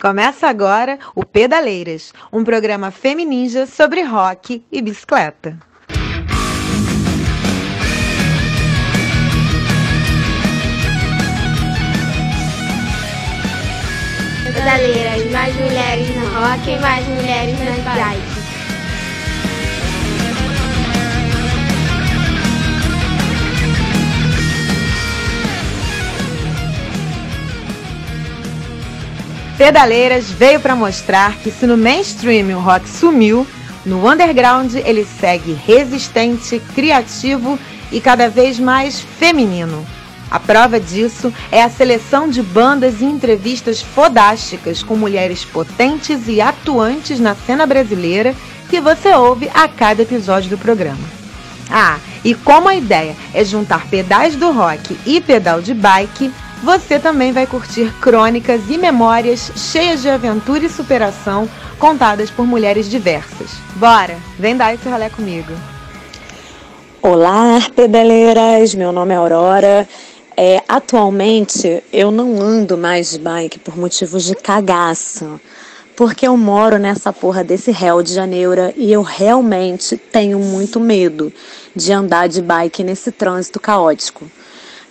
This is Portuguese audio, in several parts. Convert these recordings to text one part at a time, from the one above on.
Começa agora o Pedaleiras, um programa femininja sobre rock e bicicleta. Pedaleiras, mais mulheres no rock e mais mulheres nas bikes. Pedaleiras veio para mostrar que se no mainstream o rock sumiu, no underground ele segue resistente, criativo e cada vez mais feminino. A prova disso é a seleção de bandas e entrevistas fodásticas com mulheres potentes e atuantes na cena brasileira que você ouve a cada episódio do programa. Ah, e como a ideia é juntar pedais do rock e pedal de bike, você também vai curtir crônicas e memórias cheias de aventura e superação contadas por mulheres diversas. Bora, vem dar esse rolê comigo. Olá, pedaleiras! Meu nome é Aurora. É, atualmente eu não ando mais de bike por motivos de cagaço, porque eu moro nessa porra desse réu de Janeiro e eu realmente tenho muito medo de andar de bike nesse trânsito caótico.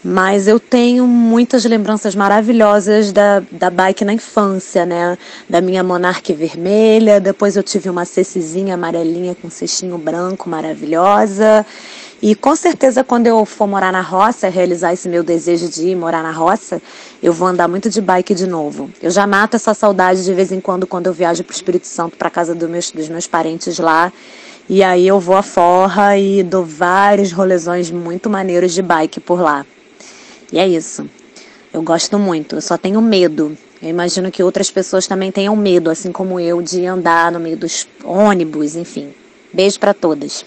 Mas eu tenho muitas lembranças maravilhosas da, da bike na infância, né? Da minha Monarque vermelha, depois eu tive uma cecizinha amarelinha com cestinho branco maravilhosa. E com certeza quando eu for morar na roça, realizar esse meu desejo de ir morar na roça, eu vou andar muito de bike de novo. Eu já mato essa saudade de vez em quando quando eu viajo para o Espírito Santo, para casa do meus, dos meus parentes lá. E aí eu vou à forra e dou vários rolezões muito maneiros de bike por lá. E é isso. Eu gosto muito, eu só tenho medo. Eu imagino que outras pessoas também tenham medo, assim como eu, de andar no meio dos ônibus, enfim. Beijo para todas.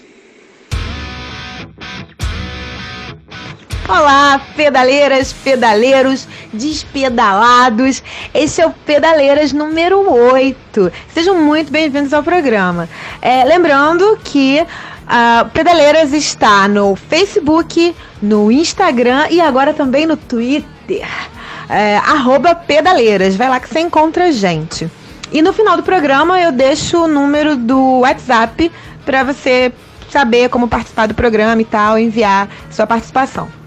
Olá, pedaleiras, pedaleiros, despedalados. Esse é o Pedaleiras número 8. Sejam muito bem-vindos ao programa. É, lembrando que a Pedaleiras está no Facebook, no Instagram e agora também no Twitter. É, Pedaleiras. Vai lá que você encontra a gente. E no final do programa eu deixo o número do WhatsApp para você saber como participar do programa e tal, enviar sua participação.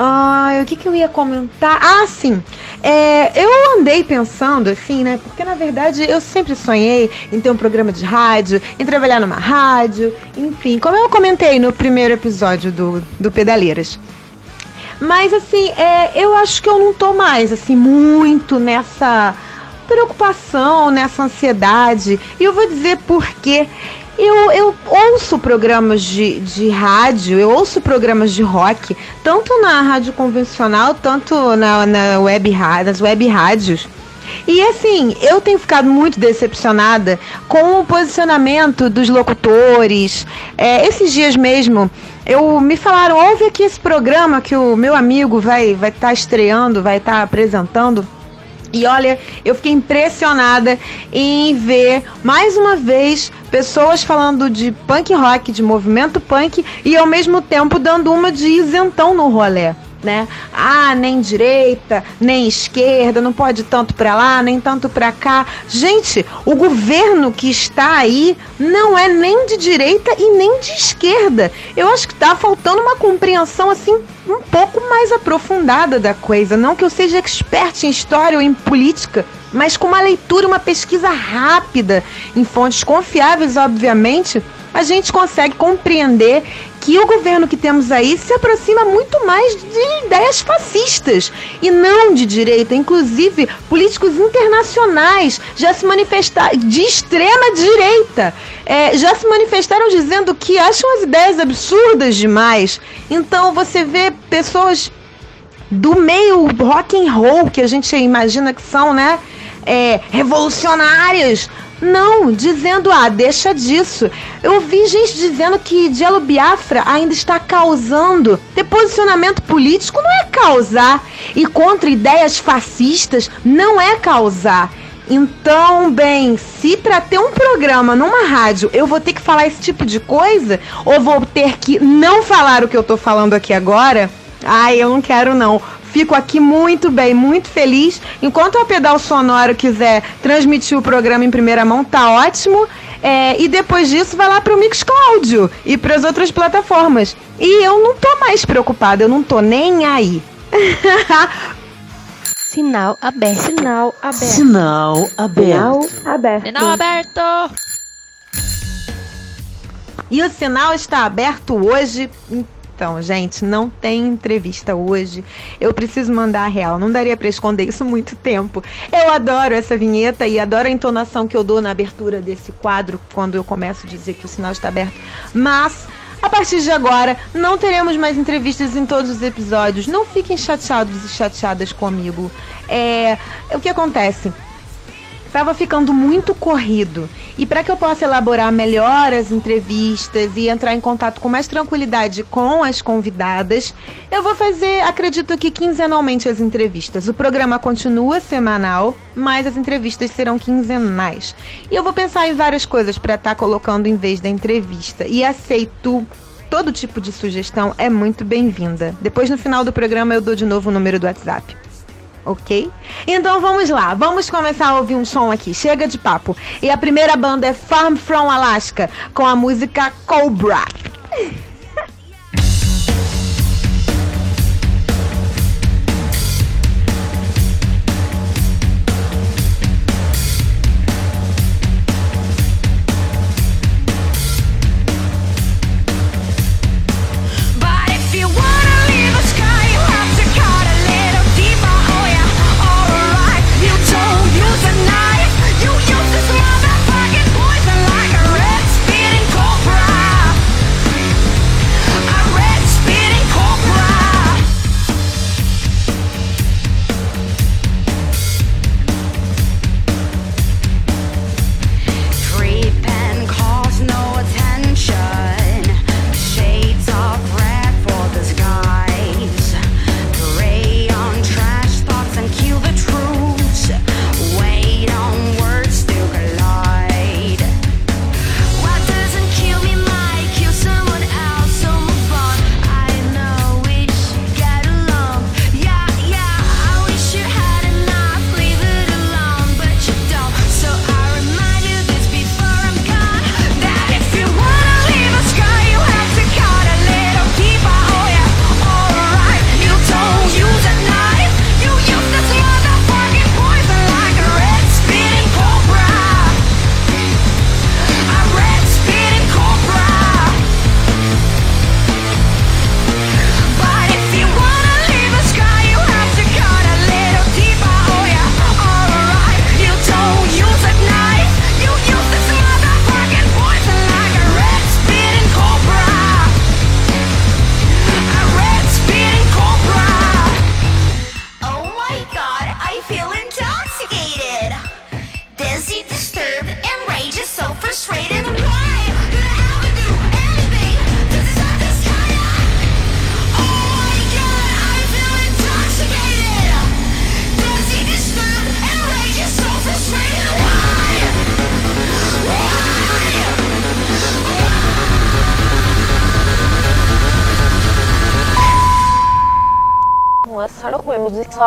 Ah, o que, que eu ia comentar? Ah, sim. É, eu andei pensando, assim, né? Porque na verdade eu sempre sonhei em ter um programa de rádio, em trabalhar numa rádio, enfim, como eu comentei no primeiro episódio do, do Pedaleiras. Mas assim, é, eu acho que eu não tô mais, assim, muito nessa preocupação, nessa ansiedade. E eu vou dizer por quê. Eu, eu ouço programas de, de rádio, eu ouço programas de rock, tanto na rádio convencional, tanto na, na web, nas web rádios. E assim, eu tenho ficado muito decepcionada com o posicionamento dos locutores. É, esses dias mesmo, eu me falaram, ouve aqui esse programa que o meu amigo vai estar vai tá estreando, vai estar tá apresentando. E olha, eu fiquei impressionada em ver mais uma vez pessoas falando de punk rock, de movimento punk e ao mesmo tempo dando uma de isentão no rolê né? Ah, nem direita, nem esquerda, não pode tanto para lá, nem tanto para cá. Gente, o governo que está aí não é nem de direita e nem de esquerda. Eu acho que está faltando uma compreensão assim um pouco mais aprofundada da coisa, não que eu seja expert em história ou em política, mas com uma leitura, uma pesquisa rápida em fontes confiáveis, obviamente, a gente consegue compreender que o governo que temos aí se aproxima muito mais de ideias fascistas e não de direita. Inclusive, políticos internacionais já se manifestaram, de extrema direita, é, já se manifestaram dizendo que acham as ideias absurdas demais. Então, você vê pessoas do meio rock and roll que a gente imagina que são, né? É, revolucionárias não, dizendo, ah, deixa disso. Eu vi gente dizendo que Diallo Biafra ainda está causando. Ter posicionamento político não é causar. E contra ideias fascistas não é causar. Então, bem, se para ter um programa numa rádio eu vou ter que falar esse tipo de coisa, ou vou ter que não falar o que eu tô falando aqui agora, ai, eu não quero não. Fico aqui muito bem, muito feliz. Enquanto o Pedal Sonoro quiser transmitir o programa em primeira mão, tá ótimo. É, e depois disso vai lá pro Mixcloud e para as outras plataformas. E eu não tô mais preocupada, eu não tô nem aí. Sinal aberto. Sinal aberto. Sinal aberto. Sinal aberto. Sinal aberto. E o sinal está aberto hoje. Então, gente, não tem entrevista hoje. Eu preciso mandar a real. Não daria para esconder isso muito tempo. Eu adoro essa vinheta e adoro a entonação que eu dou na abertura desse quadro quando eu começo a dizer que o sinal está aberto. Mas a partir de agora, não teremos mais entrevistas em todos os episódios. Não fiquem chateados e chateadas comigo. É, o que acontece? Estava ficando muito corrido. E para que eu possa elaborar melhor as entrevistas e entrar em contato com mais tranquilidade com as convidadas, eu vou fazer, acredito que quinzenalmente as entrevistas. O programa continua semanal, mas as entrevistas serão quinzenais. E eu vou pensar em várias coisas para estar tá colocando em vez da entrevista. E aceito todo tipo de sugestão, é muito bem-vinda. Depois no final do programa eu dou de novo o número do WhatsApp ok? Então vamos lá, vamos começar a ouvir um som aqui. Chega de papo. E a primeira banda é Farm from Alaska com a música Cobra.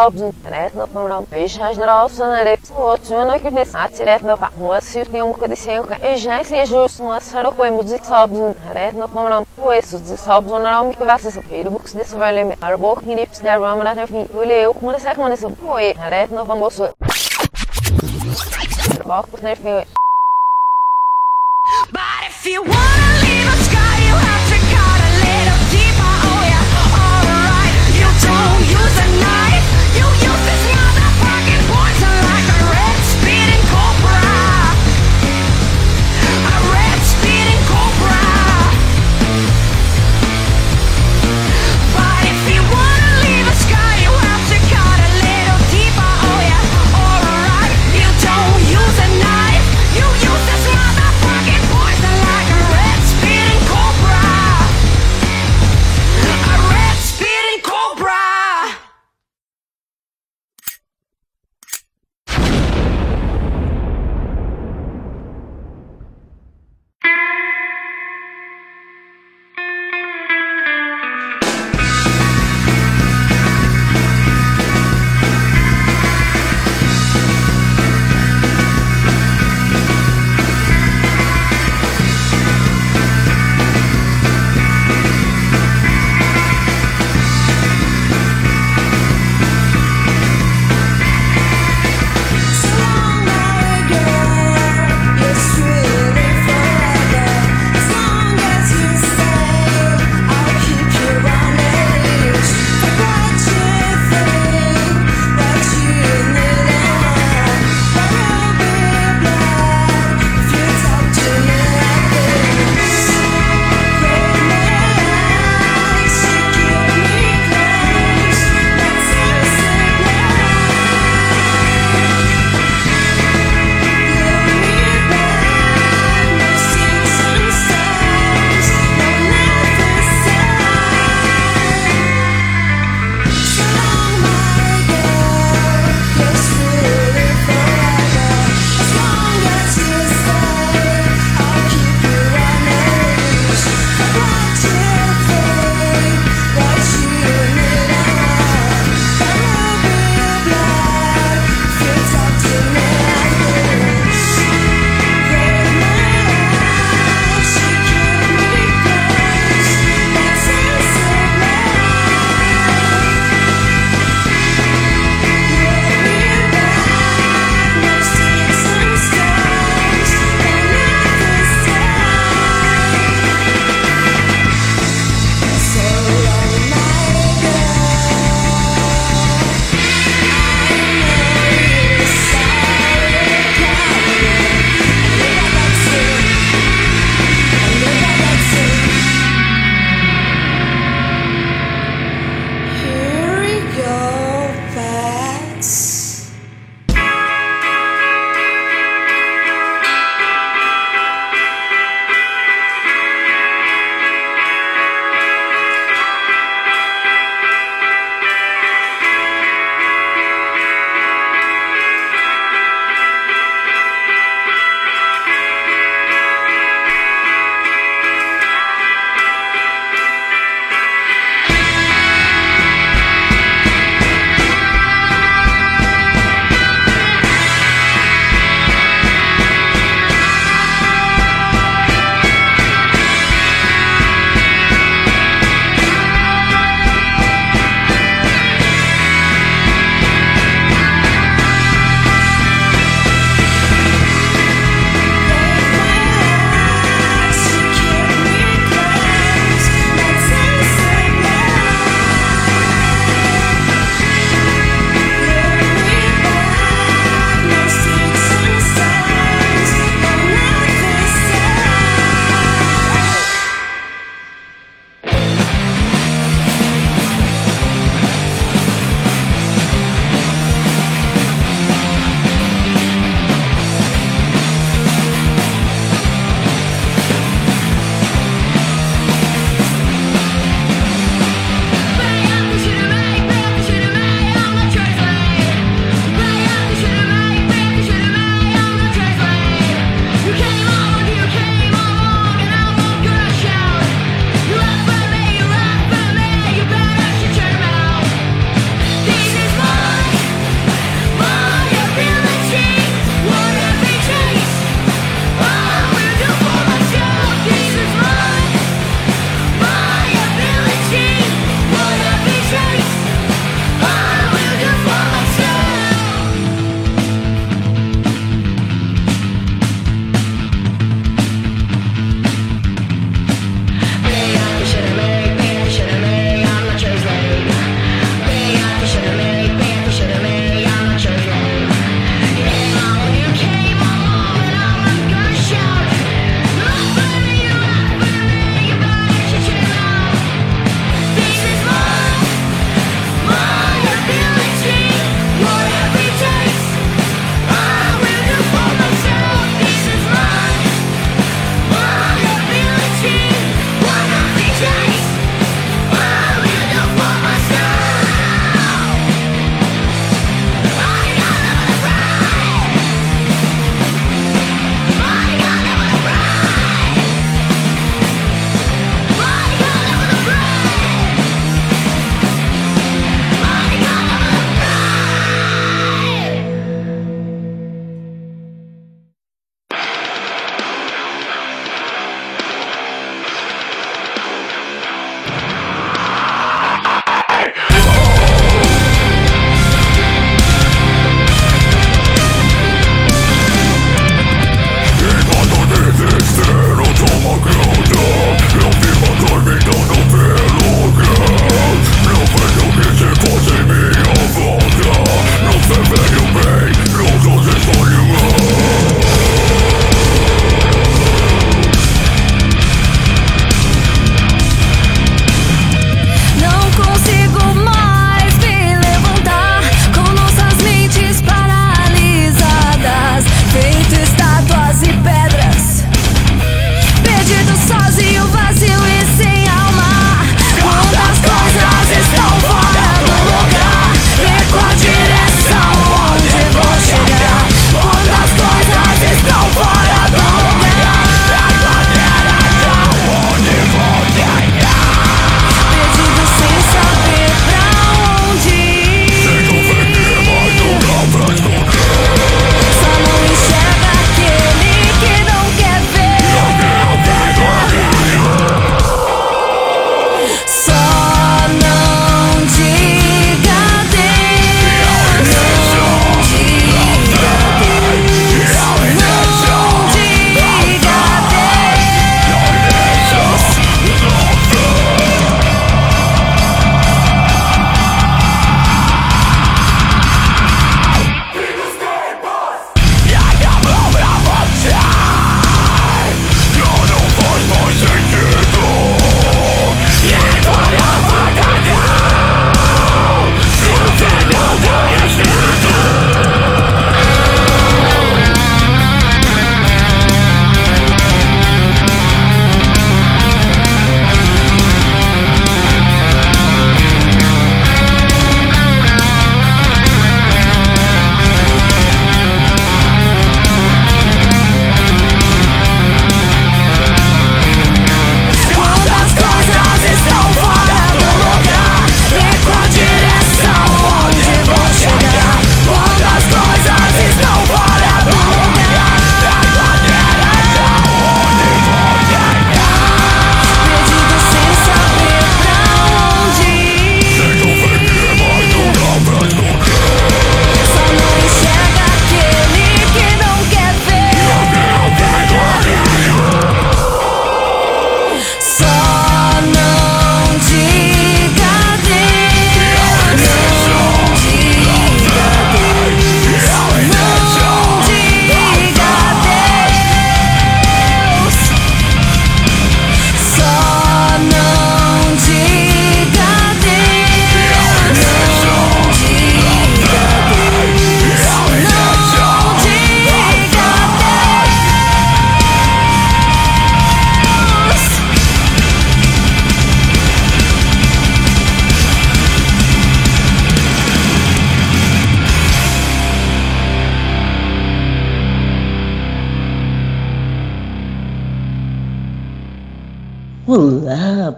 Sabzın rätna pamram beijas drausan rep otuna que desate rätna pa moço tem um que sem que já se justo uma sara com música sabzın rätna pamram poeso de sabzın ram que vai ser feiro books desse vai lembrar arbo que nips der ram na fi olhe eu como essa como essa poe rätna famoso Bak bu ne But if you wanna leave a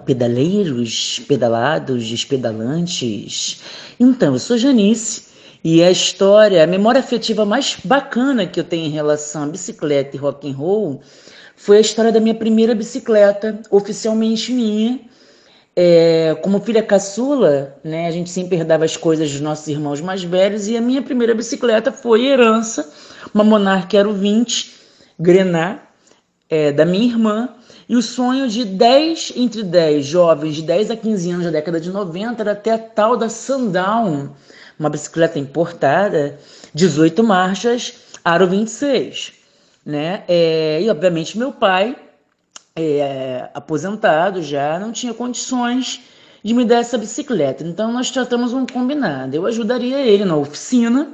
pedaleiros, pedalados, despedalantes. Então, eu sou Janice e a história, a memória afetiva mais bacana que eu tenho em relação a bicicleta e rock and roll foi a história da minha primeira bicicleta, oficialmente minha. É, como filha caçula, né, a gente sempre herdava as coisas dos nossos irmãos mais velhos e a minha primeira bicicleta foi herança, uma Monarch Aero 20 Grenat, é, da minha irmã. E o sonho de 10 entre 10 jovens de 10 a 15 anos da década de 90 era ter a tal da Sundown, uma bicicleta importada, 18 marchas, aro 26. Né? É, e obviamente meu pai, é, aposentado já, não tinha condições de me dar essa bicicleta. Então nós tratamos um combinado. Eu ajudaria ele na oficina,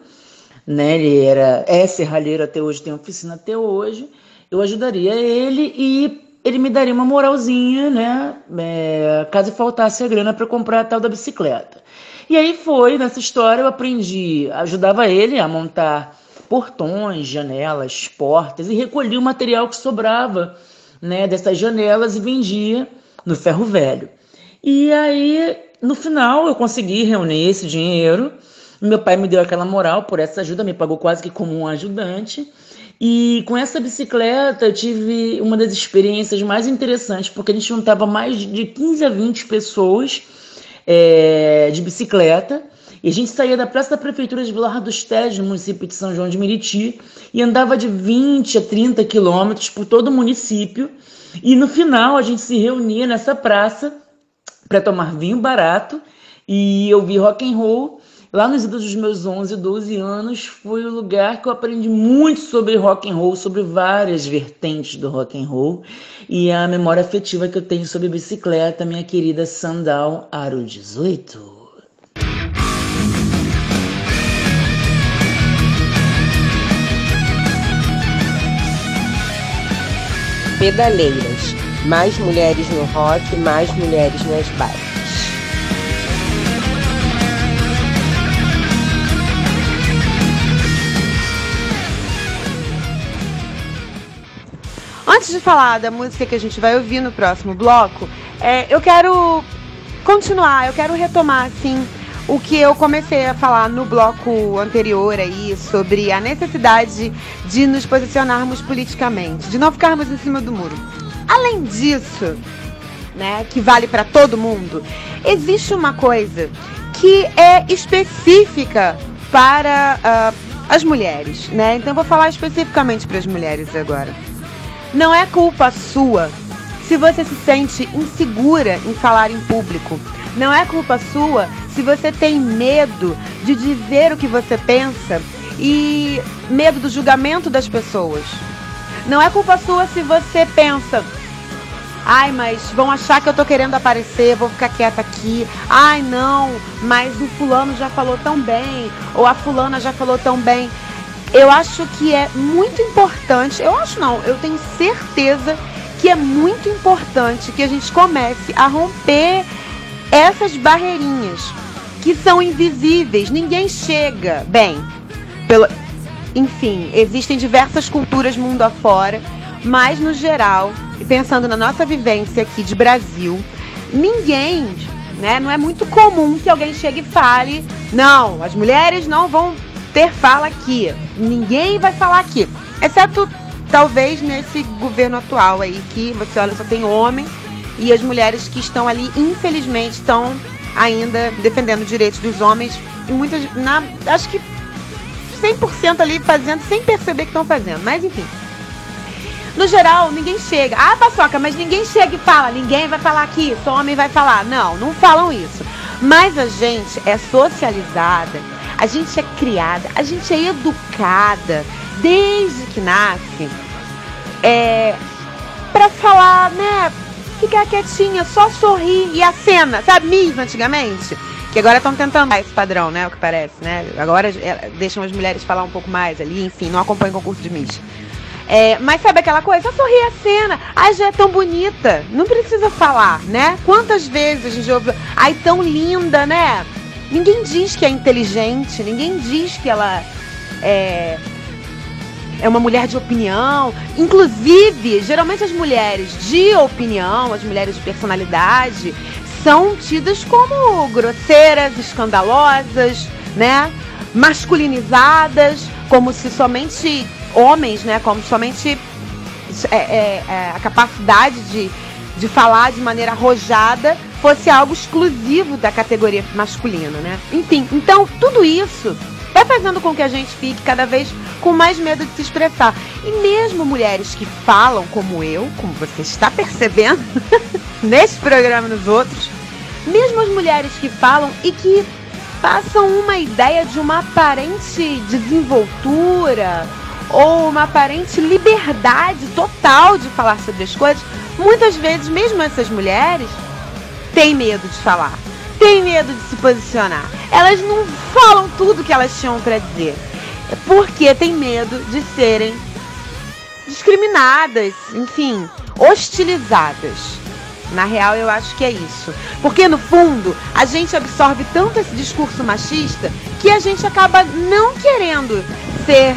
né? Ele era é serralheiro até hoje, tem oficina até hoje. Eu ajudaria ele e ele me daria uma moralzinha, né? É, caso faltasse a grana para comprar a tal da bicicleta. E aí foi, nessa história eu aprendi, ajudava ele a montar portões, janelas, portas e recolhia o material que sobrava, né, dessas janelas e vendia no ferro velho. E aí, no final, eu consegui reunir esse dinheiro. Meu pai me deu aquela moral por essa ajuda, me pagou quase que como um ajudante. E com essa bicicleta eu tive uma das experiências mais interessantes, porque a gente juntava mais de 15 a 20 pessoas é, de bicicleta. E a gente saía da Praça da Prefeitura de Vilar dos Teles, no município de São João de Meriti, e andava de 20 a 30 quilômetros por todo o município. E no final a gente se reunia nessa praça para tomar vinho barato e ouvir rock and roll Lá nos idos dos meus 11, 12 anos, foi o lugar que eu aprendi muito sobre rock and roll, sobre várias vertentes do rock and roll, e a memória afetiva que eu tenho sobre bicicleta, minha querida Sandal Aro 18. Pedaleiras. Mais mulheres no rock, mais mulheres nas bikes. Antes de falar da música que a gente vai ouvir no próximo bloco, é, eu quero continuar, eu quero retomar assim o que eu comecei a falar no bloco anterior aí sobre a necessidade de nos posicionarmos politicamente, de não ficarmos em cima do muro. Além disso, né, que vale para todo mundo, existe uma coisa que é específica para uh, as mulheres, né? Então vou falar especificamente para as mulheres agora. Não é culpa sua se você se sente insegura em falar em público. Não é culpa sua se você tem medo de dizer o que você pensa e medo do julgamento das pessoas. Não é culpa sua se você pensa, ai, mas vão achar que eu tô querendo aparecer, vou ficar quieta aqui. Ai, não, mas o fulano já falou tão bem, ou a fulana já falou tão bem eu acho que é muito importante, eu acho não, eu tenho certeza que é muito importante que a gente comece a romper essas barreirinhas que são invisíveis, ninguém chega. Bem, pelo, enfim, existem diversas culturas mundo afora, mas no geral, pensando na nossa vivência aqui de Brasil, ninguém, né, não é muito comum que alguém chegue e fale, não, as mulheres não vão ter fala aqui. Ninguém vai falar aqui. Exceto talvez nesse governo atual aí, que você olha, só tem homem e as mulheres que estão ali, infelizmente, estão ainda defendendo os direitos dos homens. E muitas. Na, acho que 100% ali fazendo sem perceber que estão fazendo. Mas enfim. No geral, ninguém chega. Ah, paçoca, mas ninguém chega e fala. Ninguém vai falar aqui, só homem vai falar. Não, não falam isso. Mas a gente é socializada a gente é criada, a gente é educada desde que nasce é, para falar, né? Ficar quietinha, só sorrir e a cena, sabe? Mesmo antigamente. Que agora estão tentando esse padrão, né? O que parece, né? Agora é, deixam as mulheres falar um pouco mais ali, enfim, não acompanham concurso de Miss. É, mas sabe aquela coisa? Só sorrir a cena. Ai, já é tão bonita. Não precisa falar, né? Quantas vezes a gente ouve. Ai, tão linda, né? Ninguém diz que é inteligente, ninguém diz que ela é. é uma mulher de opinião. Inclusive, geralmente as mulheres de opinião, as mulheres de personalidade, são tidas como grosseiras, escandalosas, né? Masculinizadas, como se somente homens, né? Como somente é, é, é, a capacidade de, de falar de maneira arrojada fosse algo exclusivo da categoria masculina, né? Enfim, então tudo isso vai fazendo com que a gente fique cada vez com mais medo de se expressar. E mesmo mulheres que falam como eu, como você está percebendo nesse programa e nos outros, mesmo as mulheres que falam e que passam uma ideia de uma aparente desenvoltura ou uma aparente liberdade total de falar sobre as coisas, muitas vezes mesmo essas mulheres têm medo de falar, têm medo de se posicionar. Elas não falam tudo que elas tinham para dizer, porque têm medo de serem discriminadas, enfim, hostilizadas. Na real, eu acho que é isso. Porque no fundo, a gente absorve tanto esse discurso machista que a gente acaba não querendo ser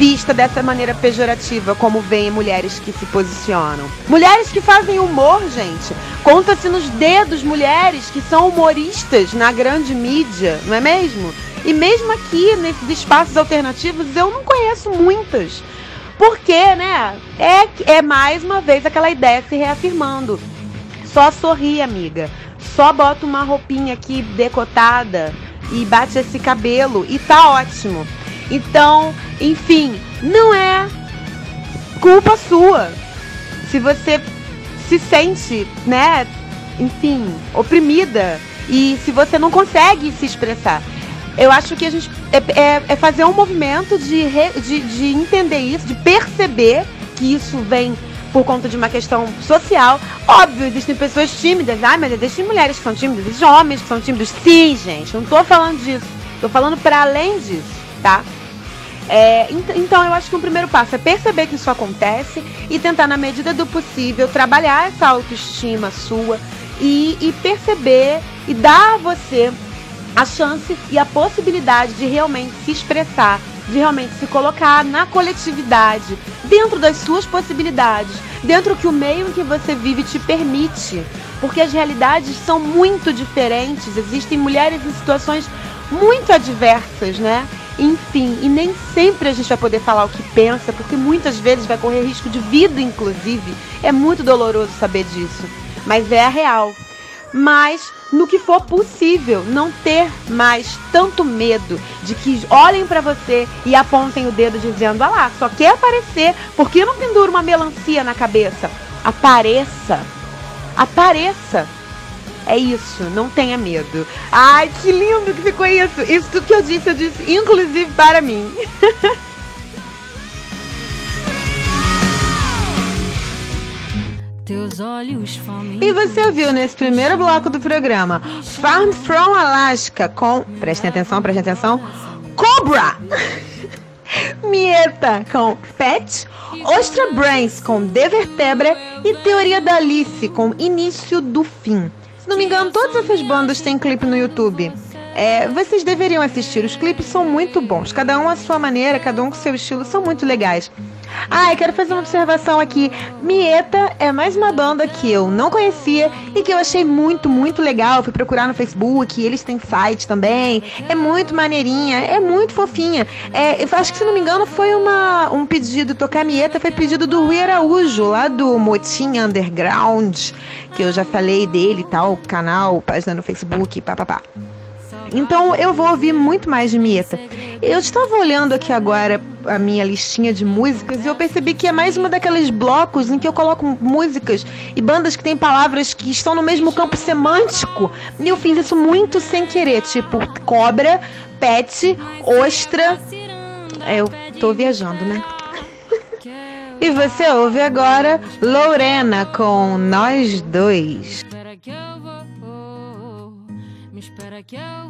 vista dessa maneira pejorativa, como veem mulheres que se posicionam. Mulheres que fazem humor, gente. Conta-se nos dedos mulheres que são humoristas na grande mídia, não é mesmo? E mesmo aqui, nesses espaços alternativos, eu não conheço muitas. Porque, né? É, é mais uma vez aquela ideia se reafirmando. Só sorri, amiga. Só bota uma roupinha aqui decotada e bate esse cabelo e tá ótimo. Então, enfim, não é culpa sua. Se você se sente, né, enfim, oprimida e se você não consegue se expressar. Eu acho que a gente é, é- é fazer um movimento de, re- de, de entender isso, de perceber que isso vem por conta de uma questão social. Óbvio, existem pessoas tímidas. Ai, mas existem mulheres que são tímidas, existem homens que são tímidos. Sim, gente, não tô falando disso. Tô falando para além disso, tá? É, ent- então eu acho que o primeiro passo é perceber que isso acontece e tentar, na medida do possível, trabalhar essa autoestima sua e, e perceber e dar a você a chance e a possibilidade de realmente se expressar, de realmente se colocar na coletividade, dentro das suas possibilidades, dentro que o meio em que você vive te permite. Porque as realidades são muito diferentes, existem mulheres em situações muito adversas, né? Enfim, e nem sempre a gente vai poder falar o que pensa, porque muitas vezes vai correr risco de vida, inclusive. É muito doloroso saber disso, mas é a real. Mas, no que for possível, não ter mais tanto medo de que olhem pra você e apontem o dedo dizendo: ah lá, só quer aparecer, por que não pendura uma melancia na cabeça? Apareça! Apareça! É isso, não tenha medo. Ai, que lindo que ficou isso. Isso tudo que eu disse, eu disse inclusive para mim. E você ouviu nesse primeiro bloco do programa Farm from Alaska com. Prestem atenção, prestem atenção. Cobra! Mieta com Pet, Ostra Brains com De Vertebra e Teoria da Alice com Início do Fim. Se não me engano, todas essas bandas têm clipe no YouTube. É, vocês deveriam assistir, os clipes são muito bons, cada um à sua maneira, cada um com seu estilo, são muito legais. Ah, e quero fazer uma observação aqui. Mieta é mais uma banda que eu não conhecia e que eu achei muito, muito legal. Fui procurar no Facebook, eles têm site também. É muito maneirinha, é muito fofinha. É, eu acho que, se não me engano, foi uma, um pedido, tocar Mieta foi pedido do Rui Araújo, lá do Motinha Underground, que eu já falei dele e tal, canal, página no Facebook, papapá. Então eu vou ouvir muito mais de Mieta. Eu estava olhando aqui agora a minha listinha de músicas e eu percebi que é mais uma daqueles blocos em que eu coloco músicas e bandas que têm palavras que estão no mesmo campo semântico. E eu fiz isso muito sem querer, tipo cobra, pet, ostra. É, eu tô viajando, né? E você ouve agora Lorena com Nós Dois. Que eu vou, me espera que eu vou,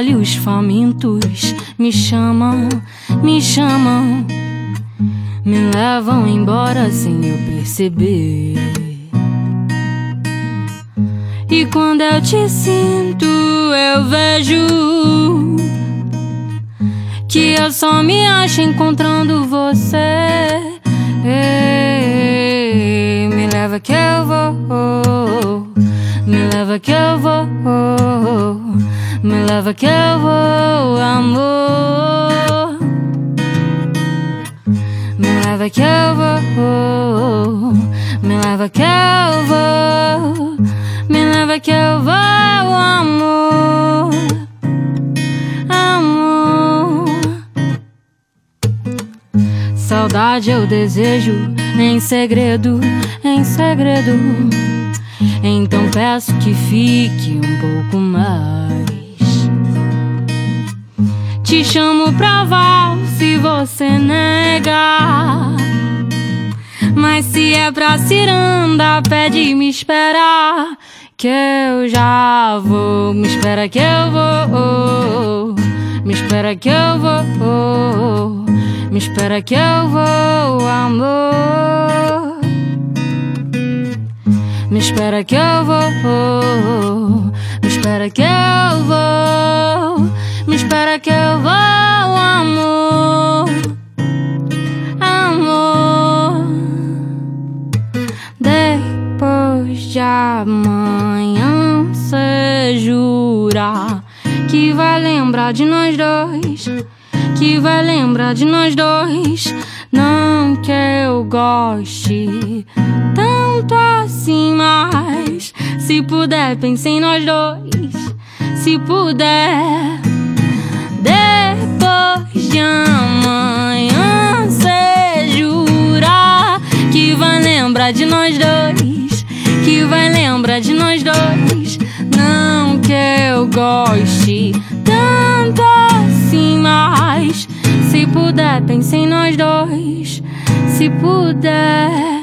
olhos famintos me chamam, me chamam, me levam embora sem eu perceber. E quando eu te sinto, eu vejo que eu só me acho encontrando você. Ei, me leva que eu vou, me leva que eu vou, me leva que eu vou, amor. Me leva que eu vou, me leva que eu vou, me leva que eu vou, amor. Amor. Saudade eu desejo em segredo, em segredo. Então peço que fique um pouco mais. Te chamo pra val se você negar. Mas se é pra ciranda, pede me esperar. Que eu já vou, me espera que eu vou. Me espera que eu vou. Me espera que eu vou, amor. Me espera que eu vou. Me espera que eu vou. Espera que eu vou, amor. Amor. Depois de amanhã, cê jura que vai lembrar de nós dois. Que vai lembrar de nós dois. Não que eu goste tanto assim, mas se puder, pense em nós dois. Se puder, depois de amanhã, cê jura que vai lembrar de nós dois. Que vai lembrar de nós dois. Não que eu goste tanto assim, mas se puder, pense em nós dois. Se puder.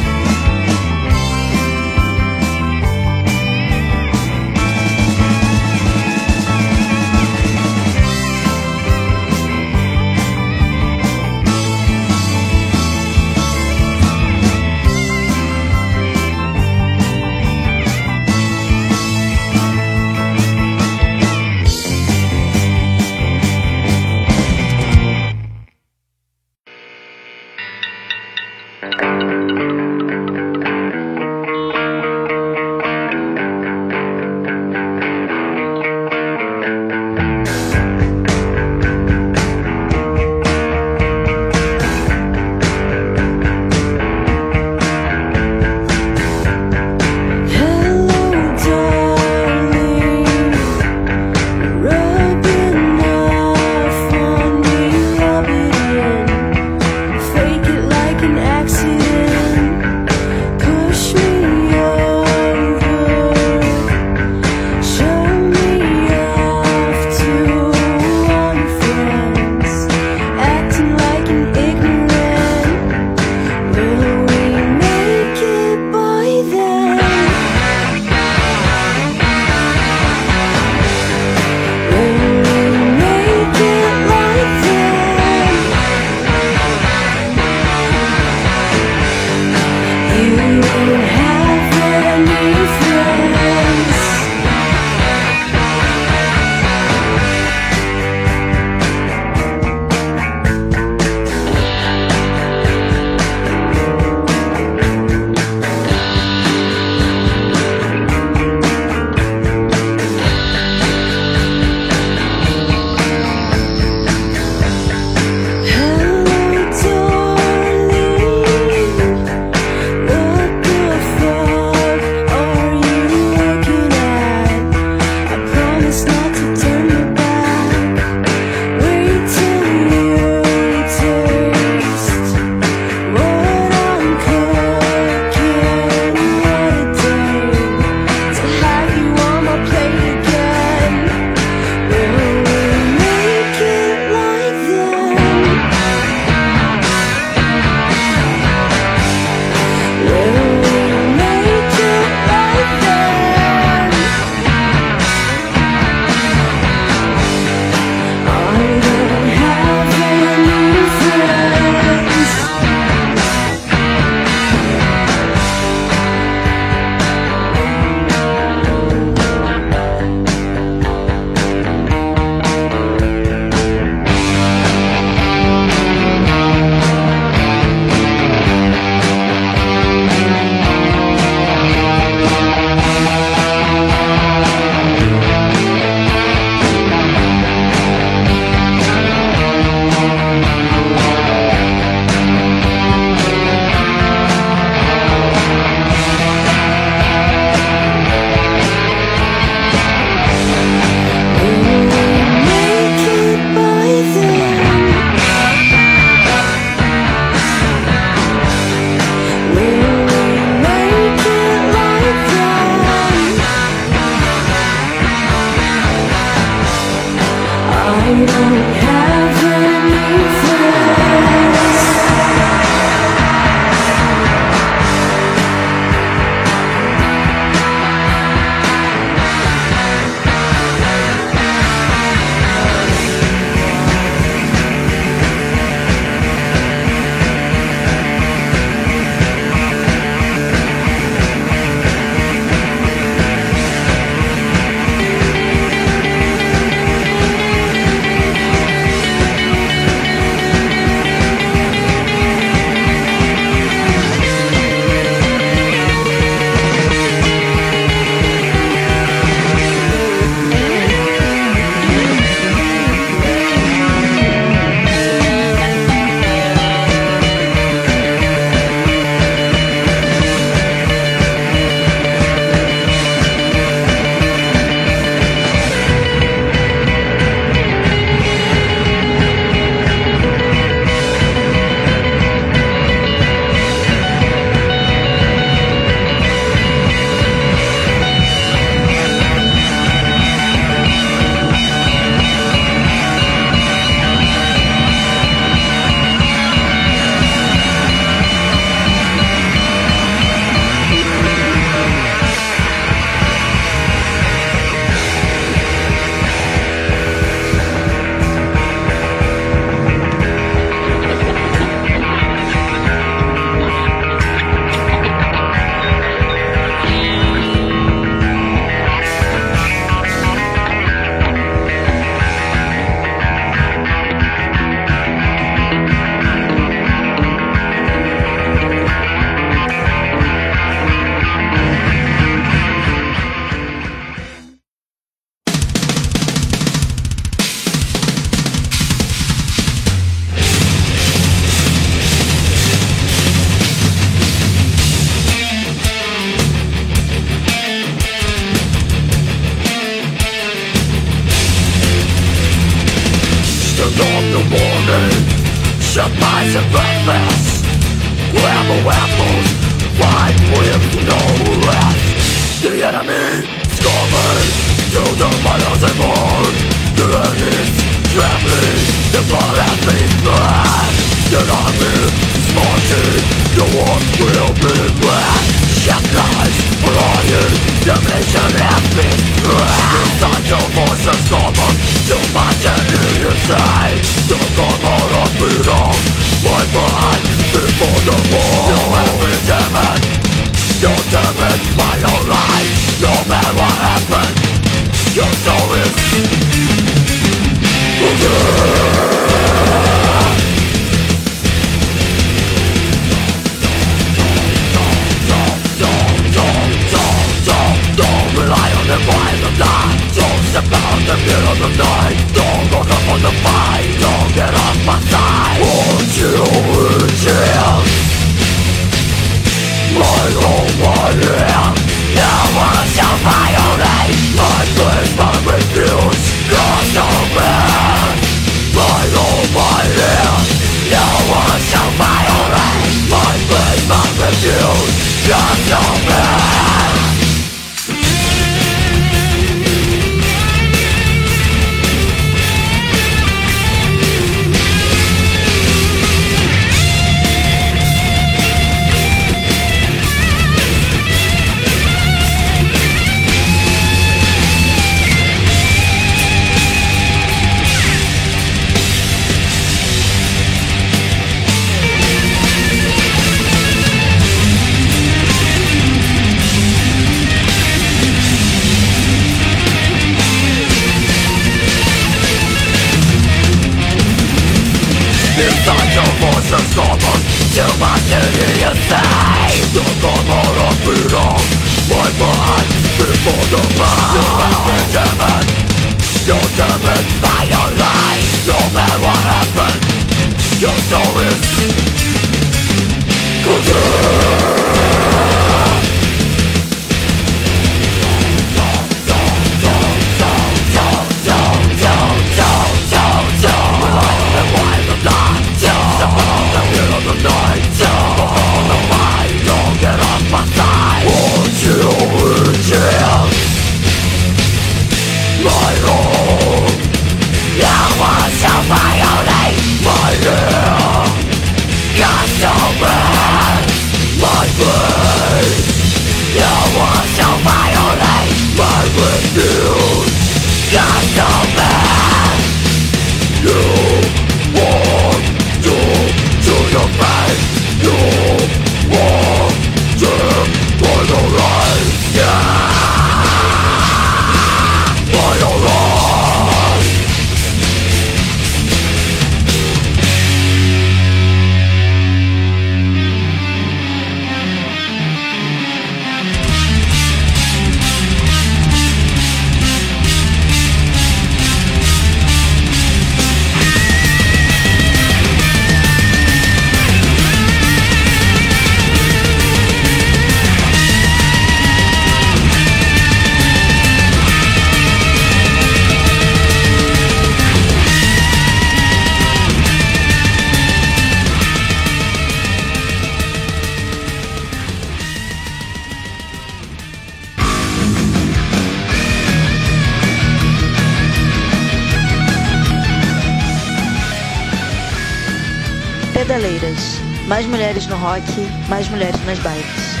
Mais mulheres nas bikes.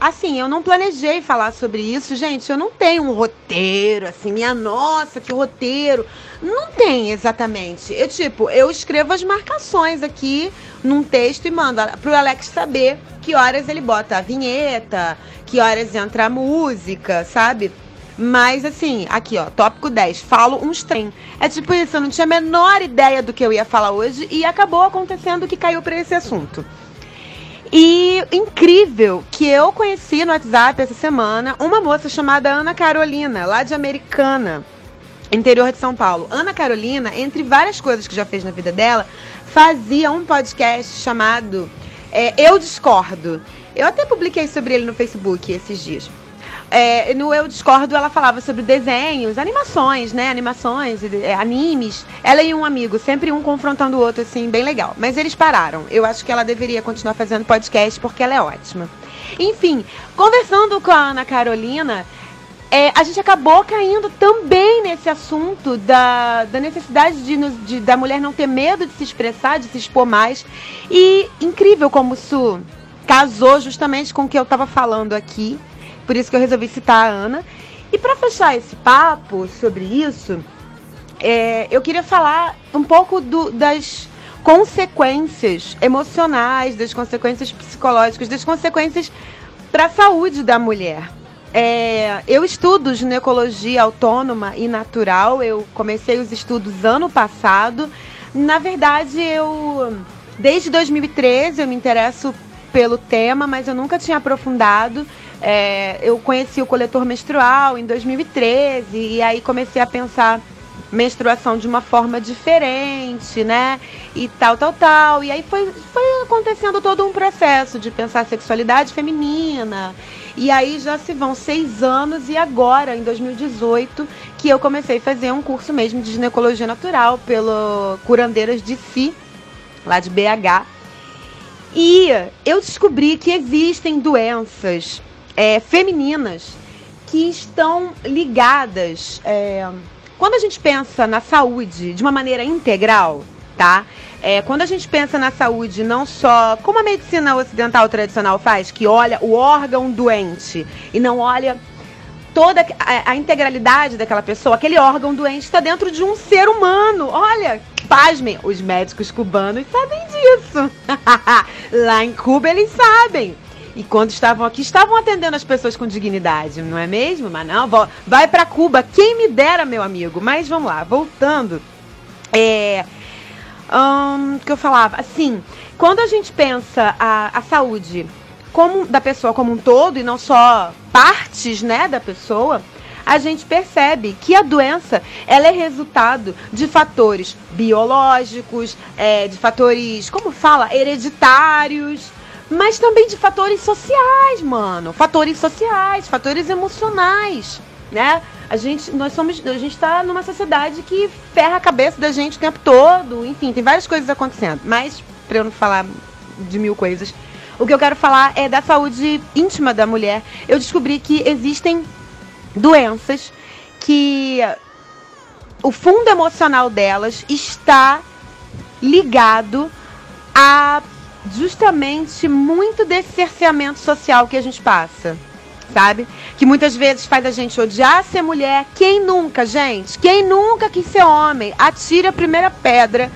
Assim, eu não planejei falar sobre isso, gente. Eu não tenho um roteiro, assim, minha nossa, que roteiro. Não tem exatamente. Eu, tipo, eu escrevo as marcações aqui num texto e mando pro Alex saber que horas ele bota a vinheta, que horas entra a música, sabe? Mas assim, aqui ó, tópico 10, falo uns trem. É tipo isso, eu não tinha a menor ideia do que eu ia falar hoje e acabou acontecendo que caiu para esse assunto. E incrível que eu conheci no WhatsApp essa semana uma moça chamada Ana Carolina, lá de Americana, interior de São Paulo. Ana Carolina, entre várias coisas que já fez na vida dela, fazia um podcast chamado é, Eu Discordo. Eu até publiquei sobre ele no Facebook esses dias. É, no Eu Discordo, ela falava sobre desenhos, animações, né? Animações, é, animes. Ela e um amigo, sempre um confrontando o outro, assim, bem legal. Mas eles pararam. Eu acho que ela deveria continuar fazendo podcast porque ela é ótima. Enfim, conversando com a Ana Carolina, é, a gente acabou caindo também nesse assunto da, da necessidade de, de- da mulher não ter medo de se expressar, de se expor mais. E incrível como isso casou justamente com o que eu estava falando aqui. Por isso que eu resolvi citar a Ana. E para fechar esse papo sobre isso, é, eu queria falar um pouco do- das consequências emocionais, das consequências psicológicas, das consequências para a saúde da mulher. É, eu estudo ginecologia autônoma e natural. Eu comecei os estudos ano passado. Na verdade, eu desde 2013 eu me interesso pelo tema, mas eu nunca tinha aprofundado. É, eu conheci o coletor menstrual em 2013 e aí comecei a pensar menstruação de uma forma diferente, né? E tal, tal, tal. E aí foi, foi acontecendo todo um processo de pensar sexualidade feminina. E aí já se vão seis anos e agora, em 2018, que eu comecei a fazer um curso mesmo de ginecologia natural pelo Curandeiras de Si, lá de BH. E eu descobri que existem doenças é, femininas que estão ligadas. é, quando a gente pensa na saúde de uma maneira integral, tá? É, quando a gente pensa na saúde não só como a medicina ocidental tradicional faz, que olha o órgão doente e não olha toda a, a integralidade daquela pessoa, aquele órgão doente está dentro de um ser humano. Olha, pasmem, os médicos cubanos sabem disso. Lá em Cuba eles sabem. E quando estavam aqui, estavam atendendo as pessoas com dignidade, não é mesmo? Mas não, vai para Cuba, quem me dera, meu amigo. Mas vamos lá, voltando. É, que eu falava? Assim, quando a gente pensa a, a saúde como da pessoa como um todo e não só partes, né, da pessoa, a gente percebe que a doença ela é resultado de fatores biológicos, é, de fatores, como fala, hereditários, mas também de fatores sociais, mano. Fatores sociais, fatores emocionais, né? A gente, nós somos, a gente tá numa sociedade que ferra a cabeça da gente o tempo todo. Enfim, tem várias coisas acontecendo. Mas, pra eu não falar de mil coisas, o que eu quero falar é da saúde íntima da mulher. Eu descobri que existem doenças que o fundo emocional delas está ligado a justamente muito desse cerceamento social que a gente passa. Sabe? Que muitas vezes faz a gente odiar ser mulher. Quem nunca, gente? Quem nunca quis ser homem? Atire a primeira pedra.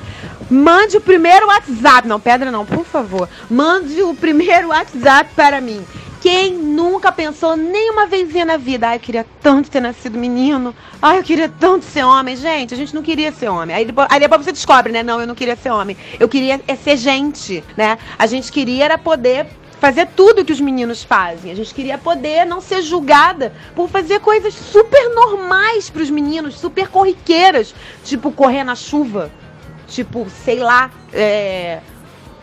Mande o primeiro WhatsApp. Não, pedra não, por favor. Mande o primeiro WhatsApp para mim. Quem nunca pensou nenhuma vezinha na vida? Ai, eu queria tanto ter nascido menino. Ai, eu queria tanto ser homem. Gente, a gente não queria ser homem. Aí depois, aí depois você descobre, né? Não, eu não queria ser homem. Eu queria é ser gente, né? A gente queria era poder fazer tudo que os meninos fazem. A gente queria poder não ser julgada por fazer coisas super normais para os meninos, super corriqueiras, tipo correr na chuva, tipo, sei lá, é,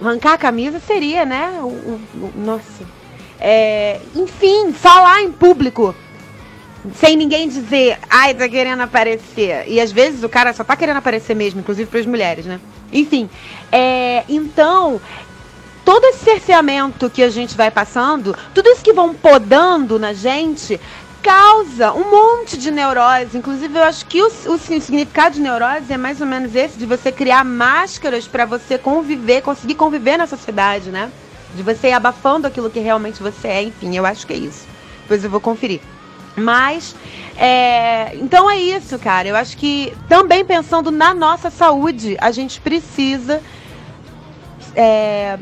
arrancar a camisa seria, né? O, o- o- nossa. É, enfim, falar em público sem ninguém dizer, ai, tá querendo aparecer. E às vezes o cara só tá querendo aparecer mesmo, inclusive para as mulheres, né? Enfim, é, então, todo esse cerceamento que a gente vai passando, tudo isso que vão podando na gente, causa um monte de neurose. Inclusive, eu acho que o, o significado de neurose é mais ou menos esse, de você criar máscaras para você conviver, conseguir conviver na sociedade, né? De você ir abafando aquilo que realmente você é, enfim, eu acho que é isso. Depois eu vou conferir. Mas, é, então é isso, cara. Eu acho que também pensando na nossa saúde, a gente precisa, é,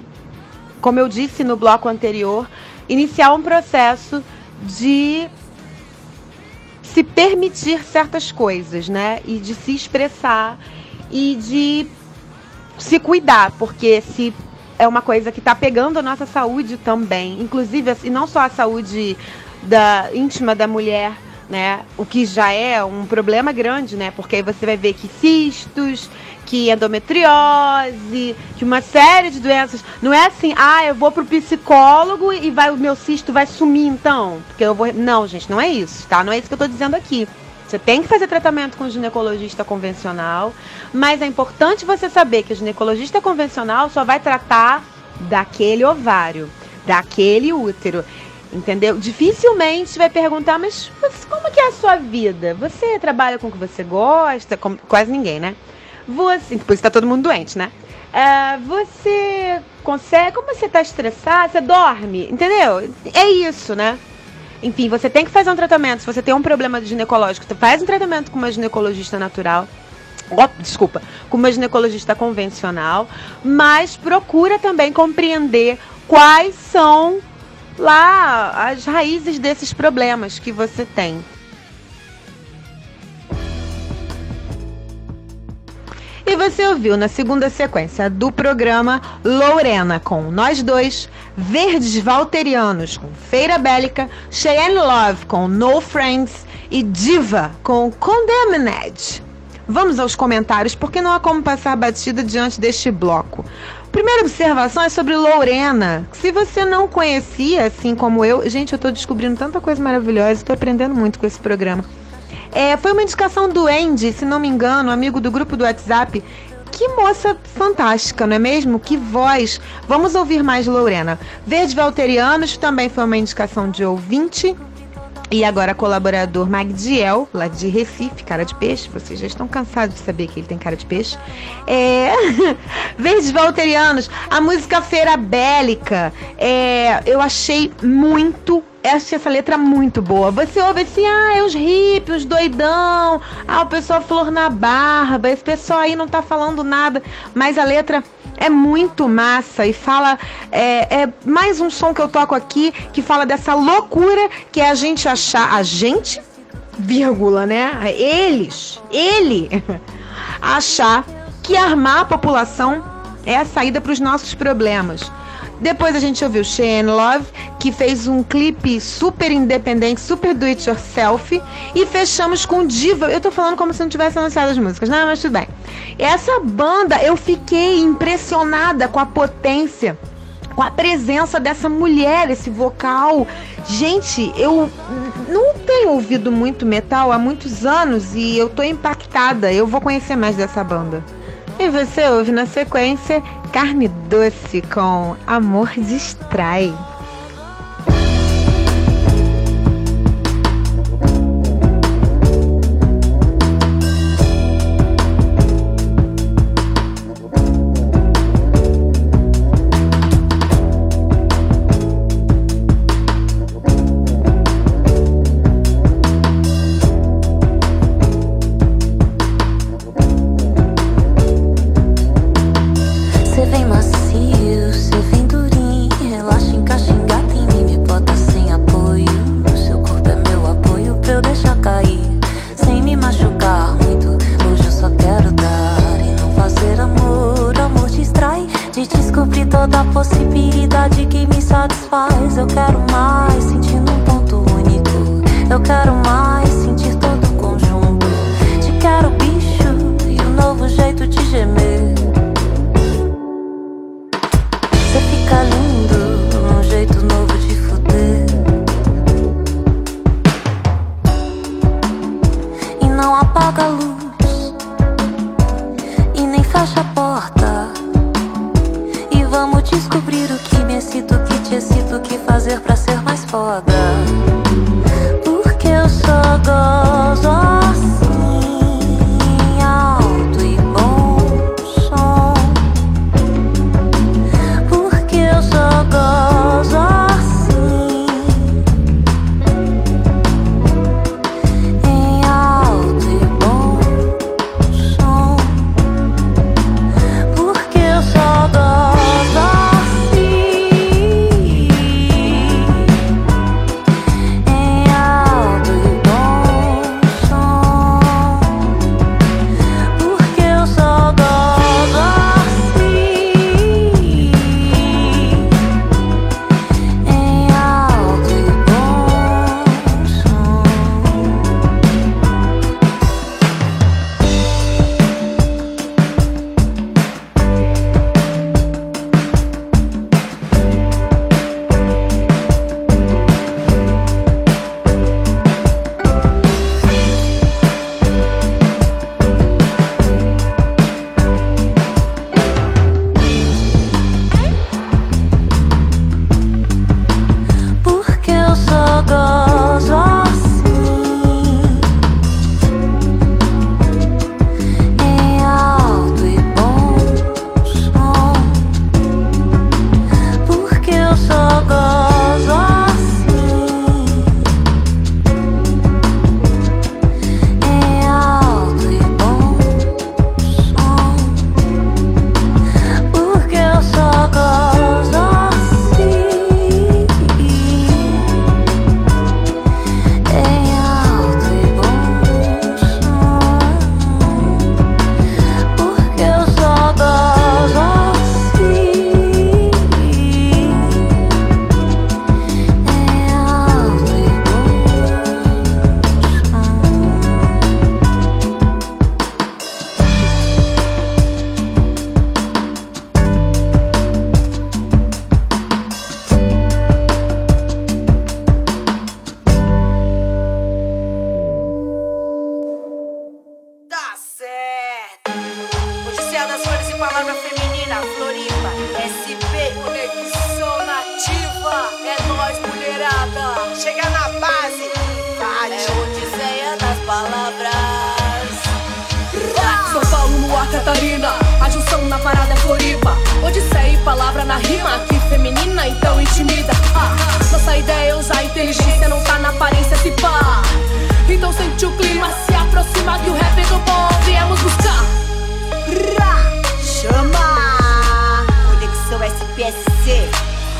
como eu disse no bloco anterior, iniciar um processo de se permitir certas coisas, né? E de se expressar e de se cuidar, porque se é uma coisa que está pegando a nossa saúde também, inclusive e não só a saúde da íntima da mulher, né? O que já é um problema grande, né? Porque aí você vai ver que cistos, que endometriose, que uma série de doenças. Não é assim, ah, eu vou pro psicólogo e vai o meu cisto vai sumir então, porque eu vou. Não, gente, não é isso, tá? Não é isso que eu tô dizendo aqui. Você tem que fazer tratamento com o ginecologista convencional, mas é importante você saber que o ginecologista convencional só vai tratar daquele ovário, daquele útero. Entendeu? Dificilmente vai perguntar, mas como que é a sua vida? Você trabalha com o que você gosta? Como, quase ninguém, né? Você. Depois está todo mundo doente, né? Uh, você consegue. Como você está estressado? Você dorme? Entendeu? É isso, né? Enfim, você tem que fazer um tratamento. Se você tem um problema ginecológico, você faz um tratamento com uma ginecologista natural. Oh, desculpa, com uma ginecologista convencional, mas procura também compreender quais são lá as raízes desses problemas que você tem. E você ouviu na segunda sequência do programa Lorena com Nós Dois, Verdes Valterianos com Feira Bélica, Cheyenne Love com No Friends e Diva com Condemned. Vamos aos comentários, porque não há como passar batida diante deste bloco. Primeira observação é sobre Lorena. Se você não conhecia, assim como eu, gente, eu tô descobrindo tanta coisa maravilhosa, estou aprendendo muito com esse programa. É, foi uma indicação do Andy, se não me engano, amigo do grupo do WhatsApp. Que moça fantástica, não é mesmo? Que voz. Vamos ouvir mais Lorena. Verde Valterianos também foi uma indicação de ouvinte. E agora colaborador Magdiel, lá de Recife, cara de peixe. Vocês já estão cansados de saber que ele tem cara de peixe. É... Valterianos, a música Feira Bélica. É... Eu achei muito achei essa letra muito boa. Você ouve assim, ah, é os hippies, os doidão, ah, o pessoal flor na barba, esse pessoal aí não tá falando nada, mas a letra é muito massa e fala. É, é, mais um som que eu toco aqui que fala dessa loucura que é a gente achar. A gente, vírgula, né? Eles, ele, achar que armar a população é a saída para os nossos problemas. Depois a gente ouviu Shane Love, que fez um clipe super independente, super do it yourself. E fechamos com Diva. Eu tô falando como se não tivesse anunciado as músicas, né? Mas tudo bem. Essa banda, eu fiquei impressionada com a potência com a presença dessa mulher, esse vocal. Gente, eu não tenho ouvido muito metal há muitos anos e eu tô impactada. Eu vou conhecer mais dessa banda. E você ouve na sequência Carne Doce com Amor Distrai. Na rima. Que feminina, então intimida. Ah, nossa ideia é usar inteligência, não tá na aparência, se pá. Então sente o clima, se aproxima que o rap é do bom. Viemos buscar. Chama! Conexão SPSC.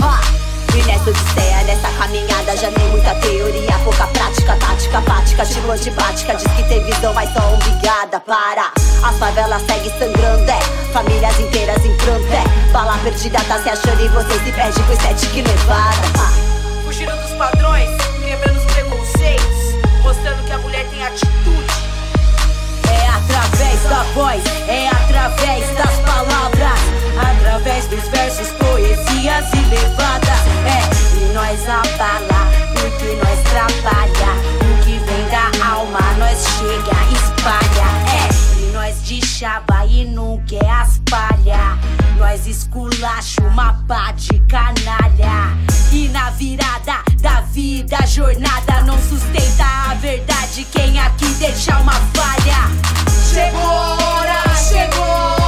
Ó, E nessa odisseia, nessa caminhada Já nem muita teoria, pouca prática Tática, prática, tipo antipática Diz que tem visão, mas só obrigada Para, as favelas seguem sangrando É, famílias inteiras em pranto É, bala perdida tá se achando E você se perde com estética elevada ah. Fugindo dos padrões, quebrando os preconceitos, mostrando que a mulher tem atitude. É através da voz, é através das palavras, através dos versos, poesias elevadas. É, e nós abala, porque nós trabalha. O que vem da alma, nós chega, espalha. É, e não quer as palha. Nós esculacha uma pá de canalha. E na virada da vida, a jornada não sustenta a verdade. Quem aqui deixa uma falha? Chegou a hora, chegou